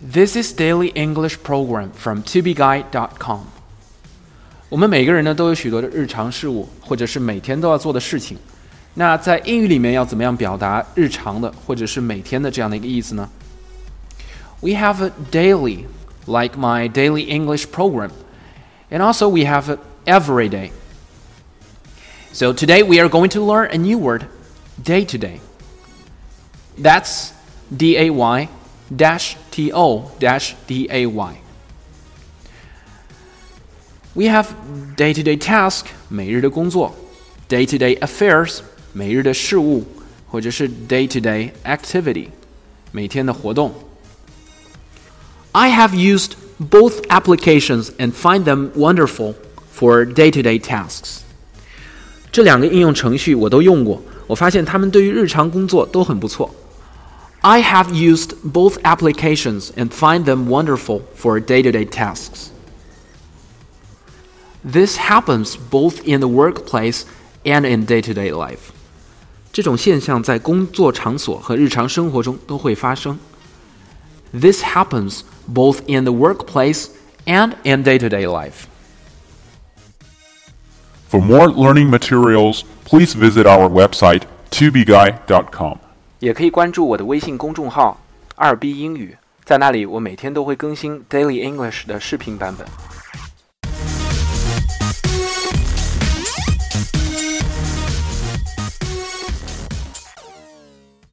This is daily English program from tobeguide.com。我们每个人呢都有许多的日常事务，或者是每天都要做的事情。那在英语里面要怎么样表达日常的或者是每天的这样的一个意思呢？We have a daily, like my daily English program, and also we have it every day. So today we are going to learn a new word, day to day. That's D A Y dash T O dash D A Y. We have day to day task 每日的工作，day to day affairs 每日的事务，或者是 day to day activity 每天的活动。I have used both applications and find them wonderful for day to day tasks. 这两个应用程序我都用过，我发现它们对于日常工作都很不错。 I have used both applications and find them wonderful for day to day tasks. This happens both in the workplace and in day to day life. 这种现象在工作场所和日常生活中都会发生。This happens both in the workplace and in day to day life. For more learning materials, please visit our website, tubeguy.com. 也可以关注我的微信公众号“二 B 英语”，在那里我每天都会更新 Daily English 的视频版本。